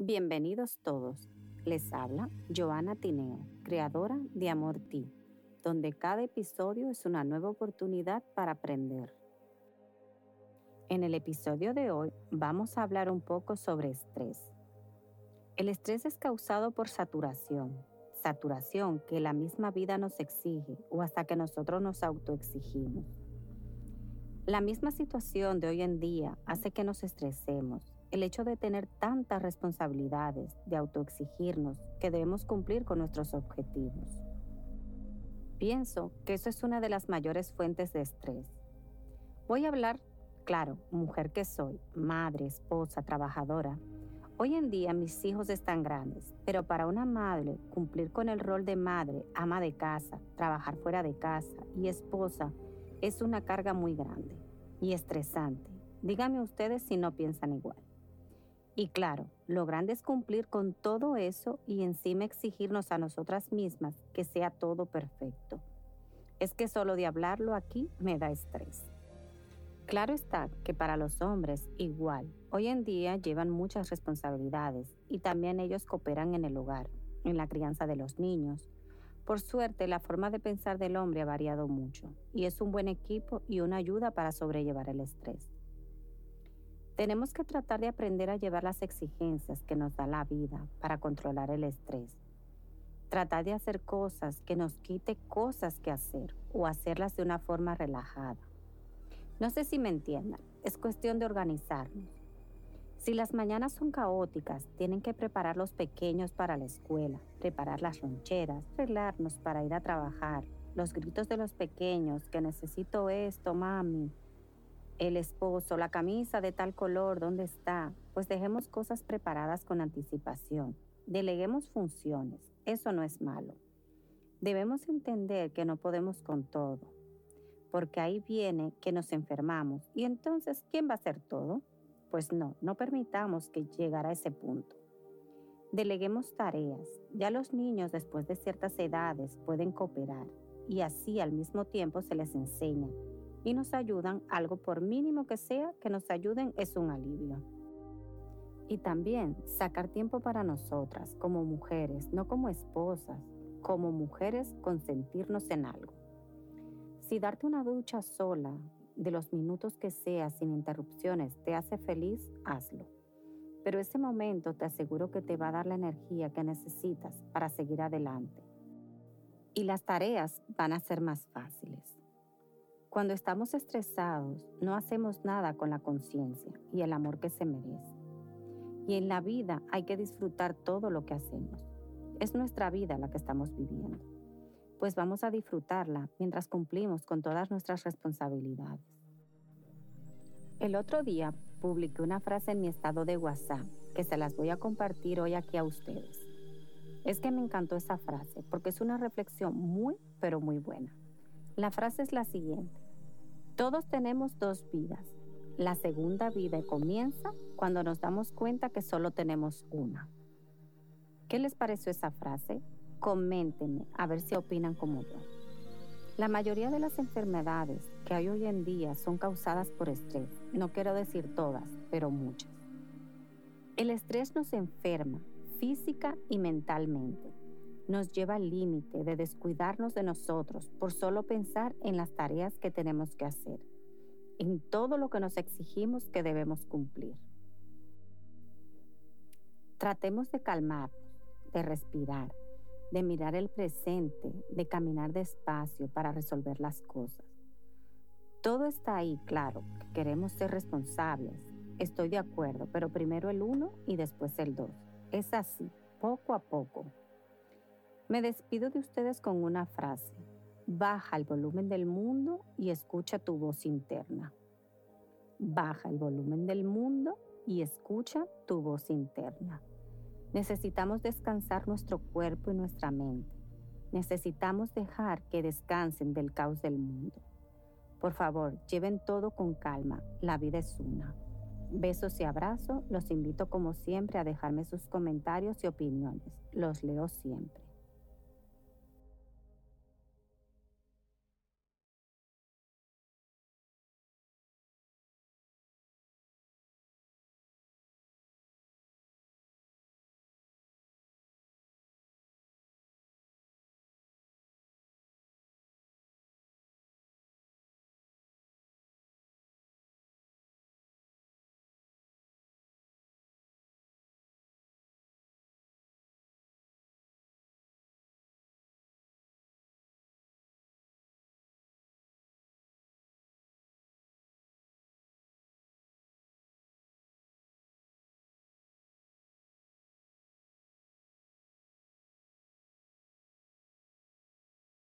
Bienvenidos todos. Les habla Joana Tineo, creadora de Amor Ti, donde cada episodio es una nueva oportunidad para aprender. En el episodio de hoy vamos a hablar un poco sobre estrés. El estrés es causado por saturación, saturación que la misma vida nos exige o hasta que nosotros nos autoexigimos. La misma situación de hoy en día hace que nos estresemos el hecho de tener tantas responsabilidades, de autoexigirnos que debemos cumplir con nuestros objetivos. Pienso que eso es una de las mayores fuentes de estrés. Voy a hablar, claro, mujer que soy, madre, esposa, trabajadora. Hoy en día mis hijos están grandes, pero para una madre cumplir con el rol de madre, ama de casa, trabajar fuera de casa y esposa es una carga muy grande y estresante. Díganme ustedes si no piensan igual. Y claro, lo grande es cumplir con todo eso y encima exigirnos a nosotras mismas que sea todo perfecto. Es que solo de hablarlo aquí me da estrés. Claro está que para los hombres igual, hoy en día llevan muchas responsabilidades y también ellos cooperan en el hogar, en la crianza de los niños. Por suerte, la forma de pensar del hombre ha variado mucho y es un buen equipo y una ayuda para sobrellevar el estrés. Tenemos que tratar de aprender a llevar las exigencias que nos da la vida para controlar el estrés. Tratar de hacer cosas que nos quite cosas que hacer o hacerlas de una forma relajada. No sé si me entiendan, es cuestión de organizarnos. Si las mañanas son caóticas, tienen que preparar los pequeños para la escuela, preparar las roncheras, arreglarnos para ir a trabajar, los gritos de los pequeños, que necesito esto, mami, el esposo, la camisa de tal color, ¿dónde está? Pues dejemos cosas preparadas con anticipación. Deleguemos funciones. Eso no es malo. Debemos entender que no podemos con todo, porque ahí viene que nos enfermamos. Y entonces, ¿quién va a hacer todo? Pues no, no permitamos que llegara a ese punto. Deleguemos tareas. Ya los niños después de ciertas edades pueden cooperar y así al mismo tiempo se les enseña y nos ayudan, algo por mínimo que sea, que nos ayuden es un alivio. Y también sacar tiempo para nosotras como mujeres, no como esposas, como mujeres consentirnos en algo. Si darte una ducha sola, de los minutos que sea, sin interrupciones, te hace feliz, hazlo. Pero ese momento te aseguro que te va a dar la energía que necesitas para seguir adelante. Y las tareas van a ser más fáciles. Cuando estamos estresados, no hacemos nada con la conciencia y el amor que se merece. Y en la vida hay que disfrutar todo lo que hacemos. Es nuestra vida la que estamos viviendo. Pues vamos a disfrutarla mientras cumplimos con todas nuestras responsabilidades. El otro día publiqué una frase en mi estado de WhatsApp que se las voy a compartir hoy aquí a ustedes. Es que me encantó esa frase porque es una reflexión muy, pero muy buena. La frase es la siguiente. Todos tenemos dos vidas. La segunda vida comienza cuando nos damos cuenta que solo tenemos una. ¿Qué les pareció esa frase? Coméntenme a ver si opinan como yo. La mayoría de las enfermedades que hay hoy en día son causadas por estrés. No quiero decir todas, pero muchas. El estrés nos enferma física y mentalmente nos lleva al límite de descuidarnos de nosotros por solo pensar en las tareas que tenemos que hacer, en todo lo que nos exigimos que debemos cumplir. Tratemos de calmarnos, de respirar, de mirar el presente, de caminar despacio para resolver las cosas. Todo está ahí, claro, que queremos ser responsables. Estoy de acuerdo, pero primero el uno y después el dos. Es así, poco a poco, me despido de ustedes con una frase. Baja el volumen del mundo y escucha tu voz interna. Baja el volumen del mundo y escucha tu voz interna. Necesitamos descansar nuestro cuerpo y nuestra mente. Necesitamos dejar que descansen del caos del mundo. Por favor, lleven todo con calma. La vida es una. Besos y abrazos. Los invito como siempre a dejarme sus comentarios y opiniones. Los leo siempre.